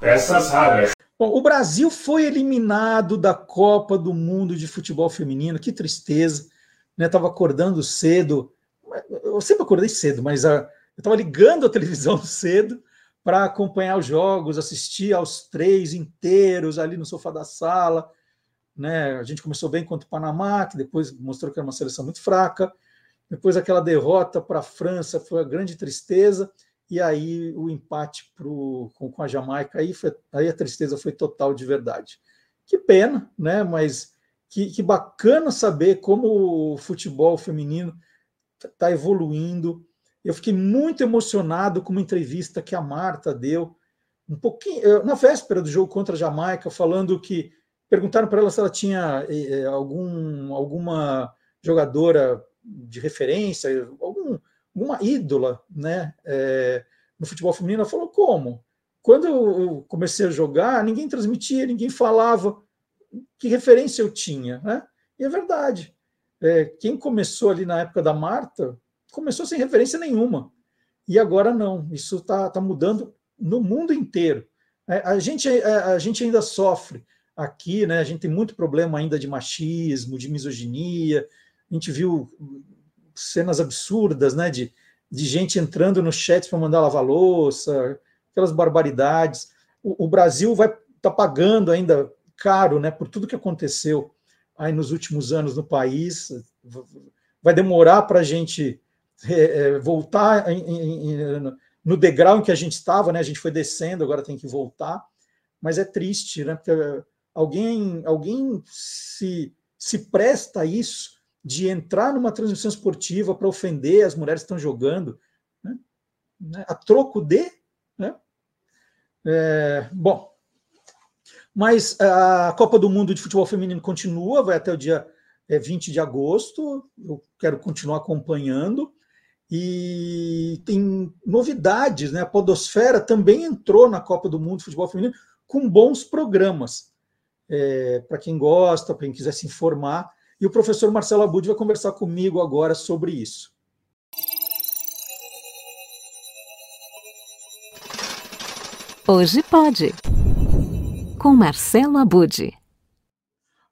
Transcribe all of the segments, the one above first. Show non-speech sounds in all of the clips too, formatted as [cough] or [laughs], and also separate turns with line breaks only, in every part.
Peças raras.
Bom, o Brasil foi eliminado da Copa do Mundo de Futebol Feminino, que tristeza. Né? Estava acordando cedo, eu sempre acordei cedo, mas a, eu estava ligando a televisão [laughs] cedo para acompanhar os jogos, assistir aos três inteiros ali no sofá da sala. Né? A gente começou bem contra o Panamá, que depois mostrou que era uma seleção muito fraca. Depois aquela derrota para a França foi a grande tristeza e aí o empate pro, com, com a Jamaica, aí, foi, aí a tristeza foi total de verdade. Que pena, né? Mas que, que bacana saber como o futebol feminino está evoluindo. Eu fiquei muito emocionado com uma entrevista que a Marta deu, um pouquinho na véspera do jogo contra a Jamaica, falando que perguntaram para ela se ela tinha eh, algum, alguma jogadora de referência, algum uma ídola né, é, no futebol feminino. Ela falou: como? Quando eu comecei a jogar, ninguém transmitia, ninguém falava que referência eu tinha. Né? E é verdade. É, quem começou ali na época da Marta começou sem referência nenhuma. E agora não. Isso está tá mudando no mundo inteiro. É, a, gente, é, a gente ainda sofre aqui, né? A gente tem muito problema ainda de machismo, de misoginia. A gente viu cenas absurdas, né? De, de gente entrando no chat para mandar lavar louça, aquelas barbaridades. O, o Brasil vai estar tá pagando ainda caro, né? Por tudo que aconteceu aí nos últimos anos no país. Vai demorar para a gente é, é, voltar em, em, no degrau em que a gente estava, né? A gente foi descendo, agora tem que voltar. Mas é triste, né? Porque alguém, alguém se, se presta a isso de entrar numa transmissão esportiva para ofender as mulheres que estão jogando, né? né? a troco de. Né? É, bom, mas a Copa do Mundo de Futebol Feminino continua, vai até o dia 20 é, de agosto. Eu quero continuar acompanhando. E tem novidades, né? A Podosfera também entrou na Copa do Mundo de Futebol Feminino com bons programas. É, para quem gosta, para quem quiser se informar, e o professor Marcelo Abud vai conversar comigo agora sobre isso.
Hoje pode. Com Marcelo Abud.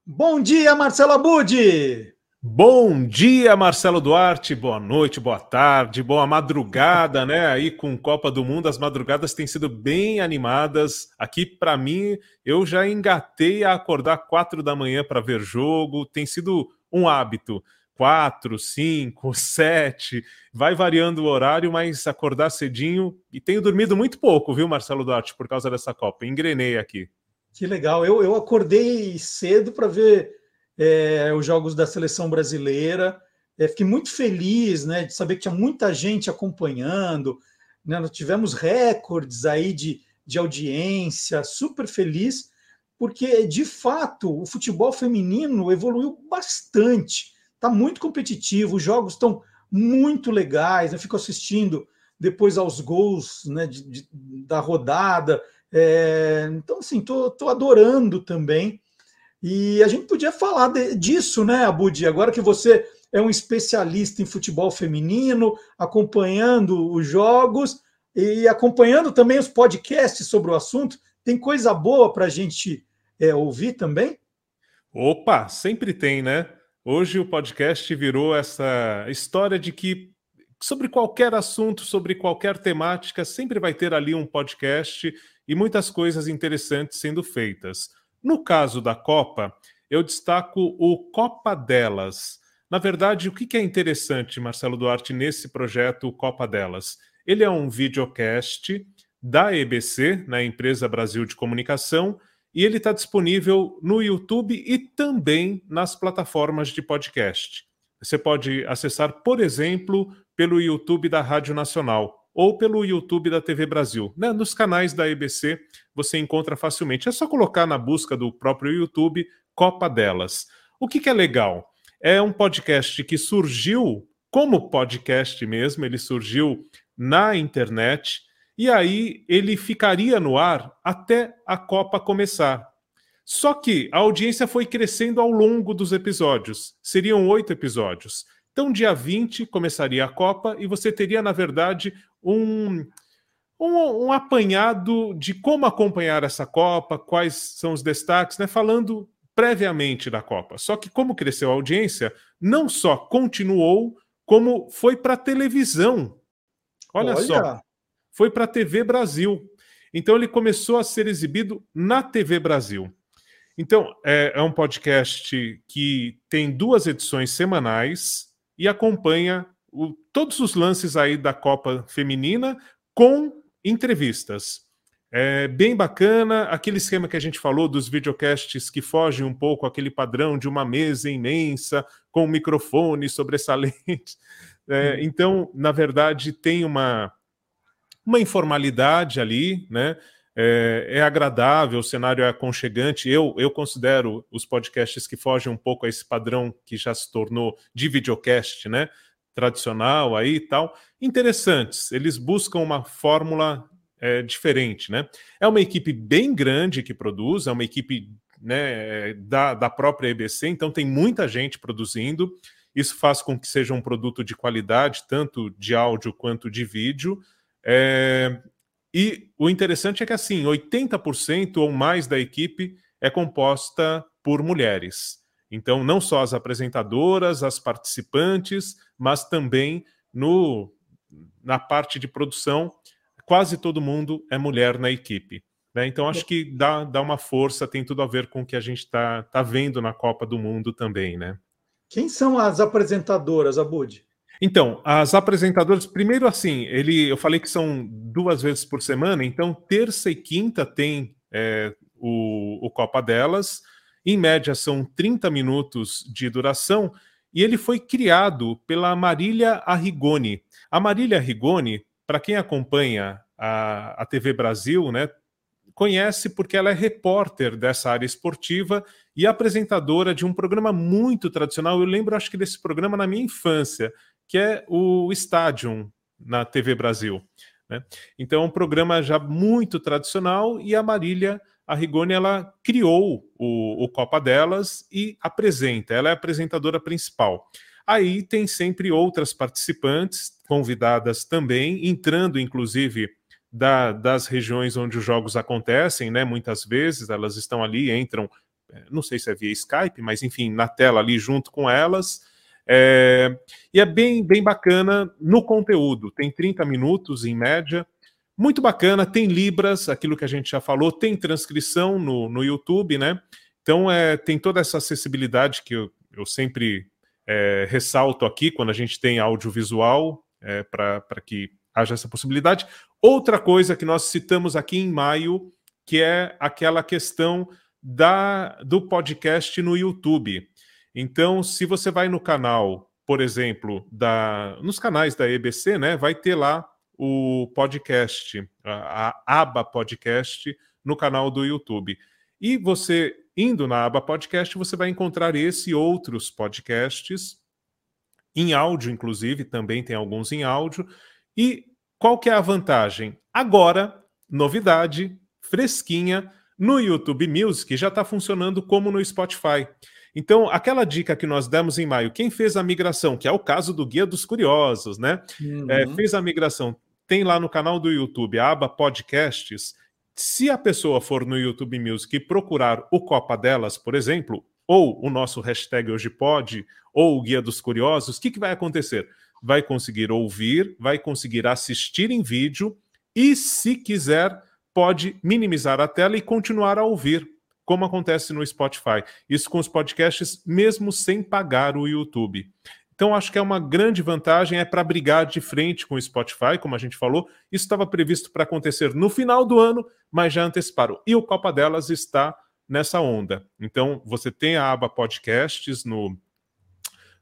Bom dia, Marcelo Abud!
Bom dia, Marcelo Duarte. Boa noite, boa tarde, boa madrugada, né? Aí com Copa do Mundo, as madrugadas têm sido bem animadas. Aqui, para mim, eu já engatei a acordar quatro da manhã para ver jogo. Tem sido um hábito. Quatro, cinco, [laughs] sete, vai variando o horário, mas acordar cedinho. E tenho dormido muito pouco, viu, Marcelo Duarte, por causa dessa Copa. Engrenei aqui.
Que legal. Eu, eu acordei cedo para ver é, os jogos da seleção brasileira. É, fiquei muito feliz né, de saber que tinha muita gente acompanhando. Né, nós tivemos recordes aí de, de audiência, super feliz, porque de fato o futebol feminino evoluiu bastante. Está muito competitivo, os jogos estão muito legais. Eu fico assistindo depois aos gols né, de, de, da rodada. É, então, assim, estou adorando também. E a gente podia falar de, disso, né, Abudi? Agora que você é um especialista em futebol feminino, acompanhando os jogos e acompanhando também os podcasts sobre o assunto, tem coisa boa para a gente é, ouvir também?
Opa, sempre tem, né? Hoje o podcast virou essa história de que sobre qualquer assunto, sobre qualquer temática, sempre vai ter ali um podcast e muitas coisas interessantes sendo feitas. No caso da Copa, eu destaco o Copa Delas. Na verdade, o que é interessante, Marcelo Duarte, nesse projeto Copa Delas? Ele é um videocast da EBC, na né, Empresa Brasil de Comunicação, e ele está disponível no YouTube e também nas plataformas de podcast. Você pode acessar, por exemplo, pelo YouTube da Rádio Nacional ou pelo YouTube da TV Brasil. Né? Nos canais da EBC você encontra facilmente. É só colocar na busca do próprio YouTube Copa Delas. O que, que é legal? É um podcast que surgiu como podcast mesmo, ele surgiu na internet e aí ele ficaria no ar até a Copa começar. Só que a audiência foi crescendo ao longo dos episódios. Seriam oito episódios. Então, dia 20 começaria a Copa e você teria, na verdade, um, um, um, apanhado de como acompanhar essa Copa, quais são os destaques, né? Falando previamente da Copa. Só que como cresceu a audiência, não só continuou, como foi para televisão. Olha, Olha, só, foi para a TV Brasil. Então ele começou a ser exibido na TV Brasil. Então é, é um podcast que tem duas edições semanais e acompanha o, todos os lances aí da Copa Feminina com entrevistas. É bem bacana, aquele esquema que a gente falou dos videocasts que fogem um pouco aquele padrão de uma mesa imensa, com um microfone sobressalente. [laughs] É, então, na verdade, tem uma, uma informalidade ali, né? É, é, agradável, o cenário é aconchegante. Eu, eu considero os podcasts que fogem um pouco a esse padrão que já se tornou de videocast, né? Tradicional aí e tal, interessantes. Eles buscam uma fórmula é, diferente, né? É uma equipe bem grande que produz, é uma equipe né, da, da própria EBC, então tem muita gente produzindo. Isso faz com que seja um produto de qualidade, tanto de áudio quanto de vídeo. É, e o interessante é que, assim, 80% ou mais da equipe é composta por mulheres. Então, não só as apresentadoras, as participantes, mas também no, na parte de produção quase todo mundo é mulher na equipe. Né? Então, acho que dá, dá uma força, tem tudo a ver com o que a gente está tá vendo na Copa do Mundo também, né?
Quem são as apresentadoras, Abud?
Então, as apresentadoras, primeiro assim, ele, eu falei que são duas vezes por semana, então terça e quinta tem é, o, o Copa delas, em média são 30 minutos de duração, e ele foi criado pela Marília Arrigoni. A Marília Arrigoni para quem acompanha a, a TV Brasil, né, conhece porque ela é repórter dessa área esportiva e apresentadora de um programa muito tradicional. Eu lembro, acho que desse programa na minha infância, que é o Stadium na TV Brasil. Né? Então, é um programa já muito tradicional e a Marília Arrigoni ela criou o, o Copa Delas e apresenta. Ela é a apresentadora principal. Aí tem sempre outras participantes, convidadas também, entrando inclusive da, das regiões onde os jogos acontecem, né? Muitas vezes elas estão ali, entram, é, não sei se é via Skype, mas enfim, na tela ali junto com elas. É, e é bem, bem bacana no conteúdo, tem 30 minutos em média, muito bacana, tem Libras, aquilo que a gente já falou, tem transcrição no, no YouTube, né? Então é, tem toda essa acessibilidade que eu, eu sempre é, ressalto aqui quando a gente tem audiovisual é, para que haja essa possibilidade. Outra coisa que nós citamos aqui em maio, que é aquela questão da, do podcast no YouTube. Então, se você vai no canal, por exemplo, da, nos canais da EBC, né, vai ter lá o podcast, a, a aba podcast no canal do YouTube. E você indo na aba podcast, você vai encontrar esse e outros podcasts em áudio, inclusive, também tem alguns em áudio. E qual que é a vantagem? Agora, novidade, fresquinha, no YouTube Music já está funcionando como no Spotify. Então, aquela dica que nós demos em maio, quem fez a migração, que é o caso do Guia dos Curiosos, né? Uhum. É, fez a migração, tem lá no canal do YouTube a aba podcasts, se a pessoa for no YouTube Music e procurar o Copa Delas, por exemplo, ou o nosso hashtag hoje pode, ou o Guia dos Curiosos, o que, que vai acontecer? Vai conseguir ouvir, vai conseguir assistir em vídeo e, se quiser, pode minimizar a tela e continuar a ouvir, como acontece no Spotify. Isso com os podcasts, mesmo sem pagar o YouTube. Então, acho que é uma grande vantagem, é para brigar de frente com o Spotify, como a gente falou. Isso estava previsto para acontecer no final do ano, mas já anteciparam. E o Copa Delas está nessa onda. Então, você tem a aba podcasts no,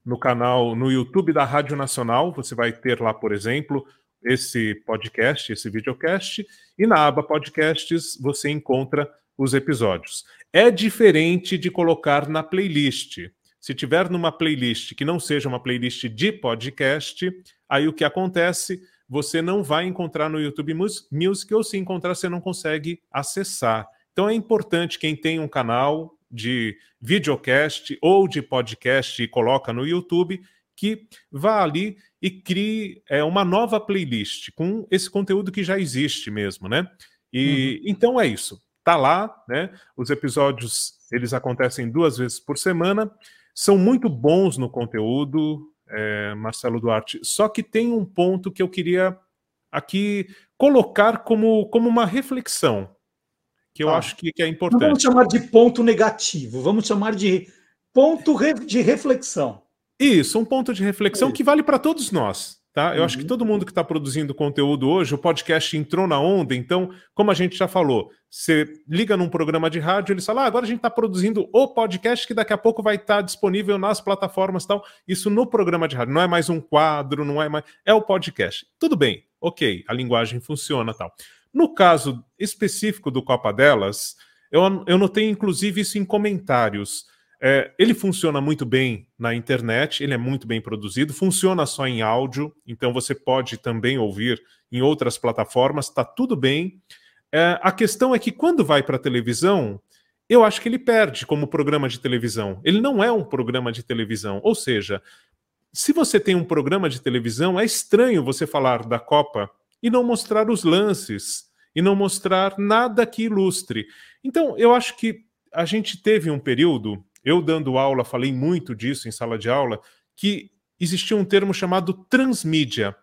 no canal, no YouTube da Rádio Nacional. Você vai ter lá, por exemplo, esse podcast, esse videocast. E na aba podcasts você encontra os episódios. É diferente de colocar na playlist. Se tiver numa playlist que não seja uma playlist de podcast, aí o que acontece? Você não vai encontrar no YouTube Music, ou se encontrar, você não consegue acessar. Então é importante quem tem um canal de videocast ou de podcast e coloca no YouTube, que vá ali e crie é, uma nova playlist com esse conteúdo que já existe mesmo, né? E uhum. então é isso. Tá lá, né? Os episódios eles acontecem duas vezes por semana, são muito bons no conteúdo, é, Marcelo Duarte. Só que tem um ponto que eu queria aqui colocar como, como uma reflexão, que eu ah, acho que, que, é importante. Não
vamos chamar de ponto negativo, vamos chamar de ponto de reflexão.
Isso, um ponto de reflexão é que vale para todos nós. Tá? Eu uhum. acho que uhum. todo mundo que está produzindo conteúdo hoje, o podcast entrou na onda, então, como a gente já falou, você liga num programa de rádio, eles falam, ah, agora a gente está produzindo o podcast que daqui a pouco vai estar tá disponível nas plataformas tal. Isso no programa de rádio, não é mais um quadro, não é mais. É o podcast. Tudo bem, ok, a linguagem funciona tal. No caso específico do Copa Delas, eu, eu notei inclusive isso em comentários. É, ele funciona muito bem na internet, ele é muito bem produzido, funciona só em áudio, então você pode também ouvir em outras plataformas, está tudo bem. É, a questão é que quando vai para a televisão, eu acho que ele perde como programa de televisão. Ele não é um programa de televisão. Ou seja, se você tem um programa de televisão, é estranho você falar da Copa e não mostrar os lances, e não mostrar nada que ilustre. Então, eu acho que a gente teve um período eu dando aula falei muito disso em sala de aula, que existia um termo chamado transmídia,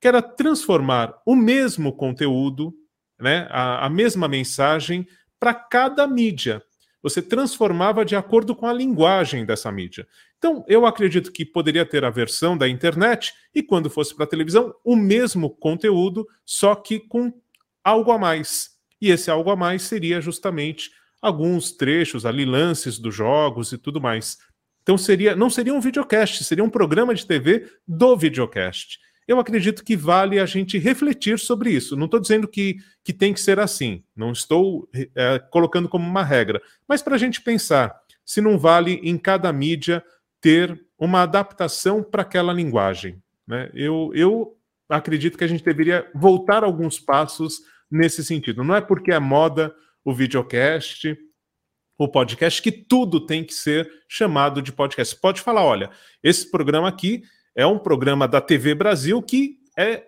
que era transformar o mesmo conteúdo, né, a, a mesma mensagem para cada mídia. Você transformava de acordo com a linguagem dessa mídia. Então, eu acredito que poderia ter a versão da internet e, quando fosse para a televisão, o mesmo conteúdo, só que com algo a mais. E esse algo a mais seria justamente alguns trechos ali, lances dos jogos e tudo mais. Então seria, não seria um videocast, seria um programa de TV do videocast. Eu acredito que vale a gente refletir sobre isso. Não estou dizendo que, que tem que ser assim, não estou é, colocando como uma regra, mas para a gente pensar se não vale em cada mídia ter uma adaptação para aquela linguagem. Né? Eu, eu acredito que a gente deveria voltar alguns passos nesse sentido. Não é porque é moda o videocast, o podcast, que tudo tem que ser chamado de podcast. Você pode falar: olha, esse programa aqui é um programa da TV Brasil que é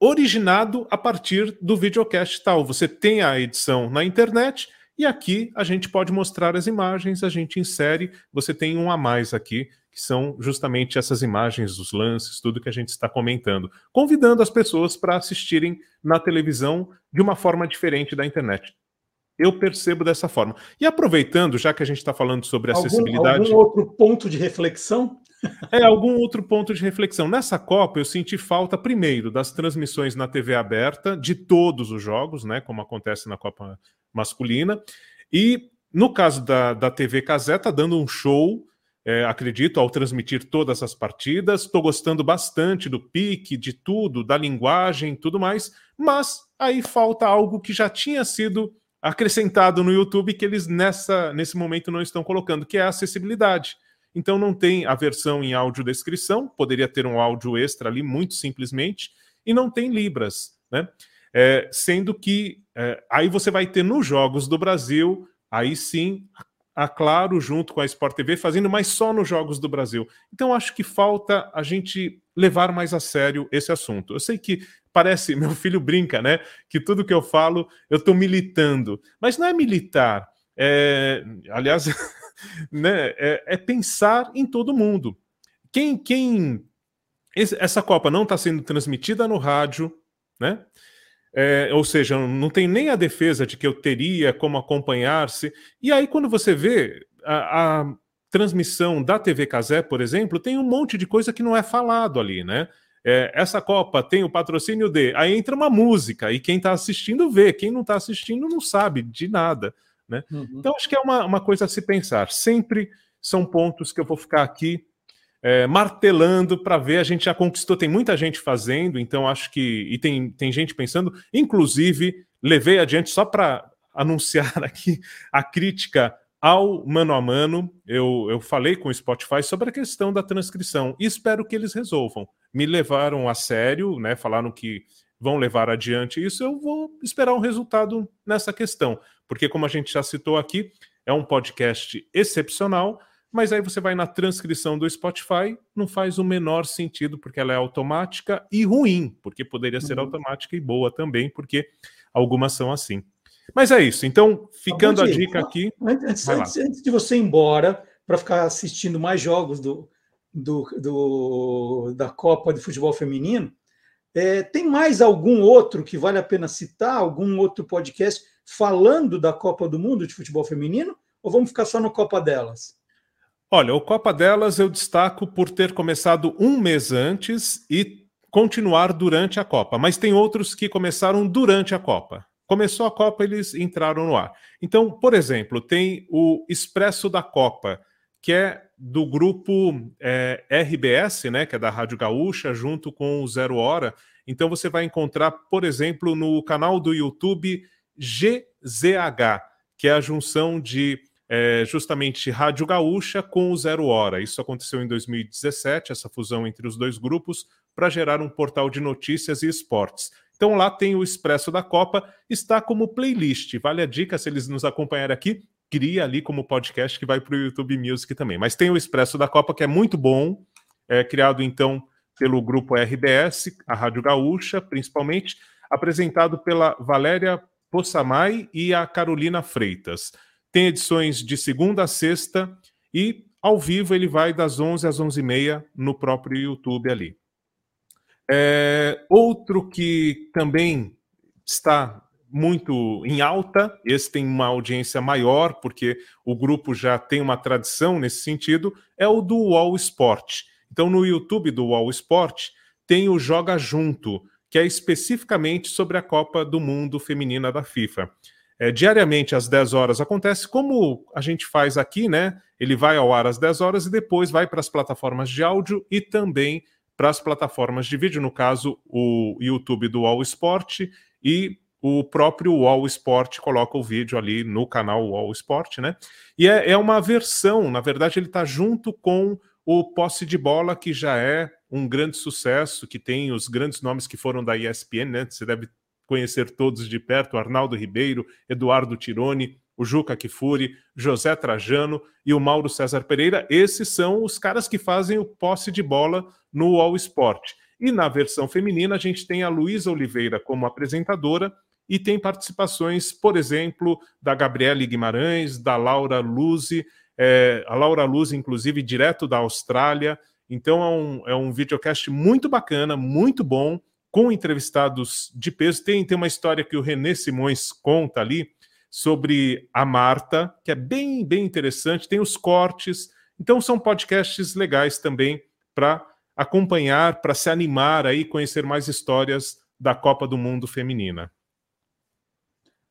originado a partir do videocast tal. Você tem a edição na internet e aqui a gente pode mostrar as imagens, a gente insere, você tem um a mais aqui, que são justamente essas imagens, os lances, tudo que a gente está comentando, convidando as pessoas para assistirem na televisão de uma forma diferente da internet. Eu percebo dessa forma. E aproveitando, já que a gente está falando sobre acessibilidade.
Algum, algum outro ponto de reflexão? [laughs]
É, algum outro ponto de reflexão. Nessa Copa, eu senti falta, primeiro, das transmissões na TV aberta, de todos os jogos, né? Como acontece na Copa masculina. E no caso da, da TV Casé, está dando um show, é, acredito, ao transmitir todas as partidas. Estou gostando bastante do pique, de tudo, da linguagem tudo mais. Mas aí falta algo que já tinha sido acrescentado no YouTube que eles nessa, nesse momento não estão colocando, que é a acessibilidade. Então não tem a versão em audiodescrição, poderia ter um áudio extra ali, muito simplesmente, e não tem Libras, né? É, sendo que é, aí você vai ter nos Jogos do Brasil, aí sim, a Claro junto com a Sport TV fazendo, mas só nos Jogos do Brasil. Então acho que falta a gente levar mais a sério esse assunto. Eu sei que parece, meu filho brinca, né? Que tudo que eu falo eu estou militando, mas não é militar. É, aliás, [laughs] né, é, é, pensar em todo mundo. Quem, quem essa Copa não está sendo transmitida no rádio, né? É, ou seja, não tem nem a defesa de que eu teria como acompanhar-se. E aí, quando você vê a, a transmissão da TV Casé, por exemplo, tem um monte de coisa que não é falado ali, né? É, essa Copa tem o patrocínio de. Aí entra uma música e quem está assistindo vê, quem não está assistindo não sabe de nada. Né? Uhum. Então, acho que é uma, uma coisa a se pensar. Sempre são pontos que eu vou ficar aqui é, martelando para ver. A gente já conquistou, tem muita gente fazendo, então acho que. E tem, tem gente pensando, inclusive, levei adiante só para anunciar [laughs] aqui a crítica ao mano a mano, eu, eu falei com o Spotify sobre a questão da transcrição e espero que eles resolvam. Me levaram a sério, né? Falaram que vão levar adiante isso. Eu vou esperar um resultado nessa questão, porque, como a gente já citou aqui, é um podcast excepcional, mas aí você vai na transcrição do Spotify, não faz o menor sentido, porque ela é automática e ruim, porque poderia ser uhum. automática e boa também, porque algumas são assim. Mas é isso. Então, ficando a dica aqui.
Antes, antes, antes de você ir embora, para ficar assistindo mais jogos do, do, do, da Copa de Futebol Feminino, é, tem mais algum outro que vale a pena citar? Algum outro podcast falando da Copa do Mundo de Futebol Feminino? Ou vamos ficar só no Copa delas?
Olha, o Copa delas eu destaco por ter começado um mês antes e continuar durante a Copa, mas tem outros que começaram durante a Copa. Começou a Copa, eles entraram no ar. Então, por exemplo, tem o Expresso da Copa, que é do grupo é, RBS, né, que é da Rádio Gaúcha, junto com o Zero Hora. Então você vai encontrar, por exemplo, no canal do YouTube GZH, que é a junção de é, justamente Rádio Gaúcha com o Zero Hora. Isso aconteceu em 2017, essa fusão entre os dois grupos, para gerar um portal de notícias e esportes. Então lá tem o Expresso da Copa, está como playlist. Vale a dica, se eles nos acompanharem aqui, cria ali como podcast que vai para o YouTube Music também. Mas tem o Expresso da Copa, que é muito bom, é criado então pelo grupo RBS, a Rádio Gaúcha, principalmente, apresentado pela Valéria Possamay e a Carolina Freitas. Tem edições de segunda a sexta e ao vivo ele vai das 11 às 11h30 no próprio YouTube ali. É, outro que também está muito em alta, esse tem uma audiência maior, porque o grupo já tem uma tradição nesse sentido, é o do Wall Sport. Então, no YouTube do Wall Sport, tem o Joga Junto, que é especificamente sobre a Copa do Mundo Feminina da FIFA. É, diariamente às 10 horas acontece como a gente faz aqui, né? Ele vai ao ar às 10 horas e depois vai para as plataformas de áudio e também para as plataformas de vídeo, no caso, o YouTube do All Sport e o próprio All Sport coloca o vídeo ali no canal All Sport, né? E é, é uma versão, na verdade, ele está junto com o Posse de Bola, que já é um grande sucesso, que tem os grandes nomes que foram da ESPN, né? Você deve conhecer todos de perto: Arnaldo Ribeiro, Eduardo Tironi, o Juca Kifuri, José Trajano e o Mauro César Pereira. Esses são os caras que fazem o posse de bola no All Sport. E na versão feminina, a gente tem a Luísa Oliveira como apresentadora e tem participações, por exemplo, da Gabriele Guimarães, da Laura Luzi, é, a Laura Luz, inclusive, direto da Austrália. Então é um, é um videocast muito bacana, muito bom, com entrevistados de peso. Tem, tem uma história que o René Simões conta ali, sobre a Marta, que é bem, bem interessante, tem os cortes. Então são podcasts legais também para acompanhar, para se animar aí, conhecer mais histórias da Copa do Mundo feminina.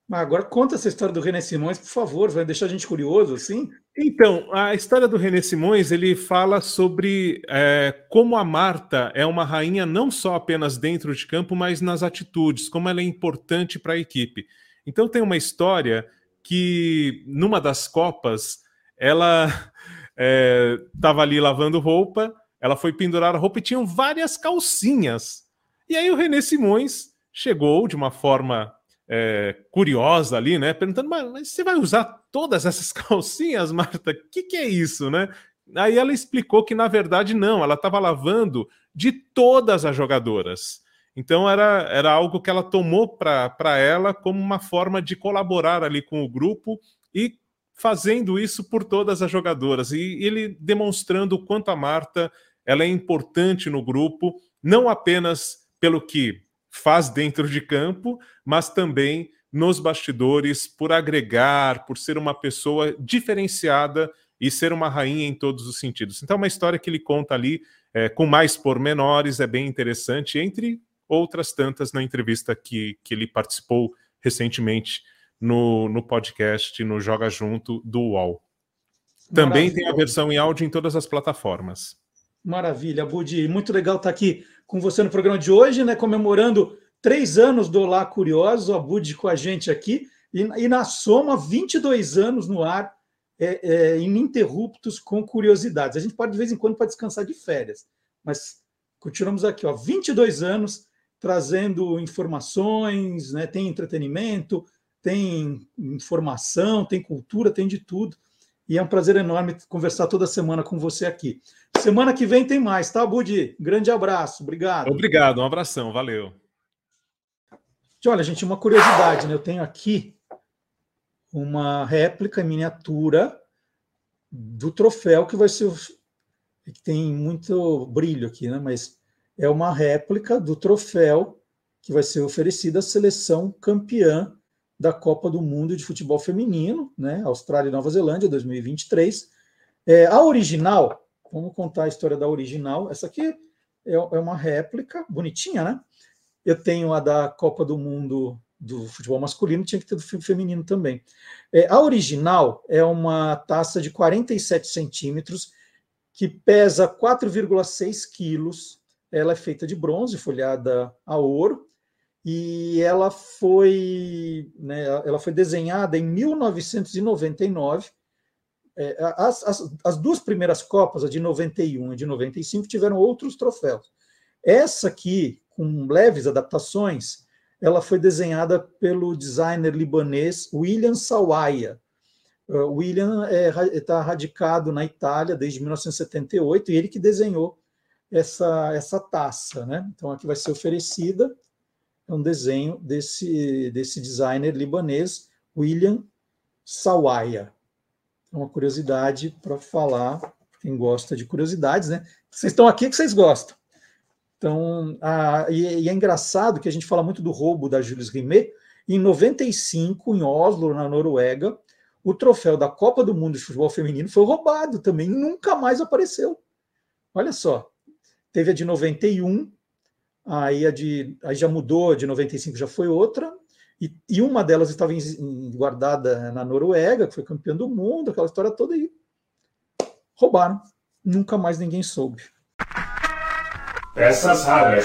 Mas agora conta essa história do René Simões, por favor, vai deixar a gente curioso assim?
Então, a história do René Simões, ele fala sobre é, como a Marta é uma rainha não só apenas dentro de campo, mas nas atitudes, como ela é importante para a equipe. Então tem uma história que numa das copas ela [laughs] estava é, ali lavando roupa, ela foi pendurar a roupa e tinham várias calcinhas. E aí o René Simões chegou de uma forma é, curiosa ali, né? Perguntando, mas, mas, você vai usar todas essas [laughs] calcinhas, Marta? O que, que é isso, né? Aí ela explicou que, na verdade, não, ela estava lavando de todas as jogadoras. Então era, era algo que ela tomou para ela como uma forma de colaborar ali com o grupo e fazendo isso por todas as jogadoras. E ele demonstrando o quanto a Marta ela é importante no grupo, não apenas pelo que faz dentro de campo, mas também nos bastidores, por agregar, por ser uma pessoa diferenciada e ser uma rainha em todos os sentidos. Então, é uma história que ele conta ali é, com mais pormenores, é bem interessante, entre outras tantas na entrevista que, que ele participou recentemente no, no podcast, no Joga Junto do UOL. Também Maravilha. tem a versão em áudio em todas as plataformas.
Maravilha, Budi. Muito legal estar aqui com você no programa de hoje, né? Comemorando três anos do Olá Curioso, a Budi com a gente aqui. E, e, na soma, 22 anos no ar, é, é, ininterruptos com curiosidades. A gente pode, de vez em quando, para descansar de férias, mas continuamos aqui, ó, 22 anos trazendo informações, né? tem entretenimento, tem informação, tem cultura, tem de tudo. E é um prazer enorme conversar toda semana com você aqui. Semana que vem tem mais, tá, Budi? Grande abraço, obrigado.
Obrigado, um abração, valeu.
Olha, gente, uma curiosidade, né? Eu tenho aqui uma réplica em miniatura do troféu que vai ser. que tem muito brilho aqui, né? Mas é uma réplica do troféu que vai ser oferecido à seleção campeã da Copa do Mundo de Futebol Feminino, né? Austrália e Nova Zelândia, 2023. É, a original, vamos contar a história da original. Essa aqui é, é uma réplica, bonitinha, né? Eu tenho a da Copa do Mundo do futebol masculino, tinha que ter do feminino também. É, a original é uma taça de 47 centímetros, que pesa 4,6 quilos. Ela é feita de bronze, folhada a ouro, e ela foi, né, ela foi desenhada em 1999. É, as, as, as, duas primeiras Copas, a de 91 e de 95, tiveram outros troféus. Essa aqui, com leves adaptações, ela foi desenhada pelo designer libanês William Sawaya. Uh, William está é, tá radicado na Itália desde 1978 e ele que desenhou essa, essa taça. Né? Então, aqui vai ser oferecida é um desenho desse, desse designer libanês, William Sawaya. É uma curiosidade para falar, quem gosta de curiosidades, né? Vocês estão aqui que vocês gostam. Então, a, e, e, é engraçado que a gente fala muito do roubo da Jules Rimet. Em 95, em Oslo, na Noruega, o troféu da Copa do Mundo de Futebol Feminino foi roubado também, nunca mais apareceu. Olha só, teve a de 91, aí a de aí já mudou, de 95 já foi outra, e, e uma delas estava em, guardada na Noruega, que foi campeã do mundo, aquela história toda aí. Roubaram. Nunca mais ninguém soube. Peças raras.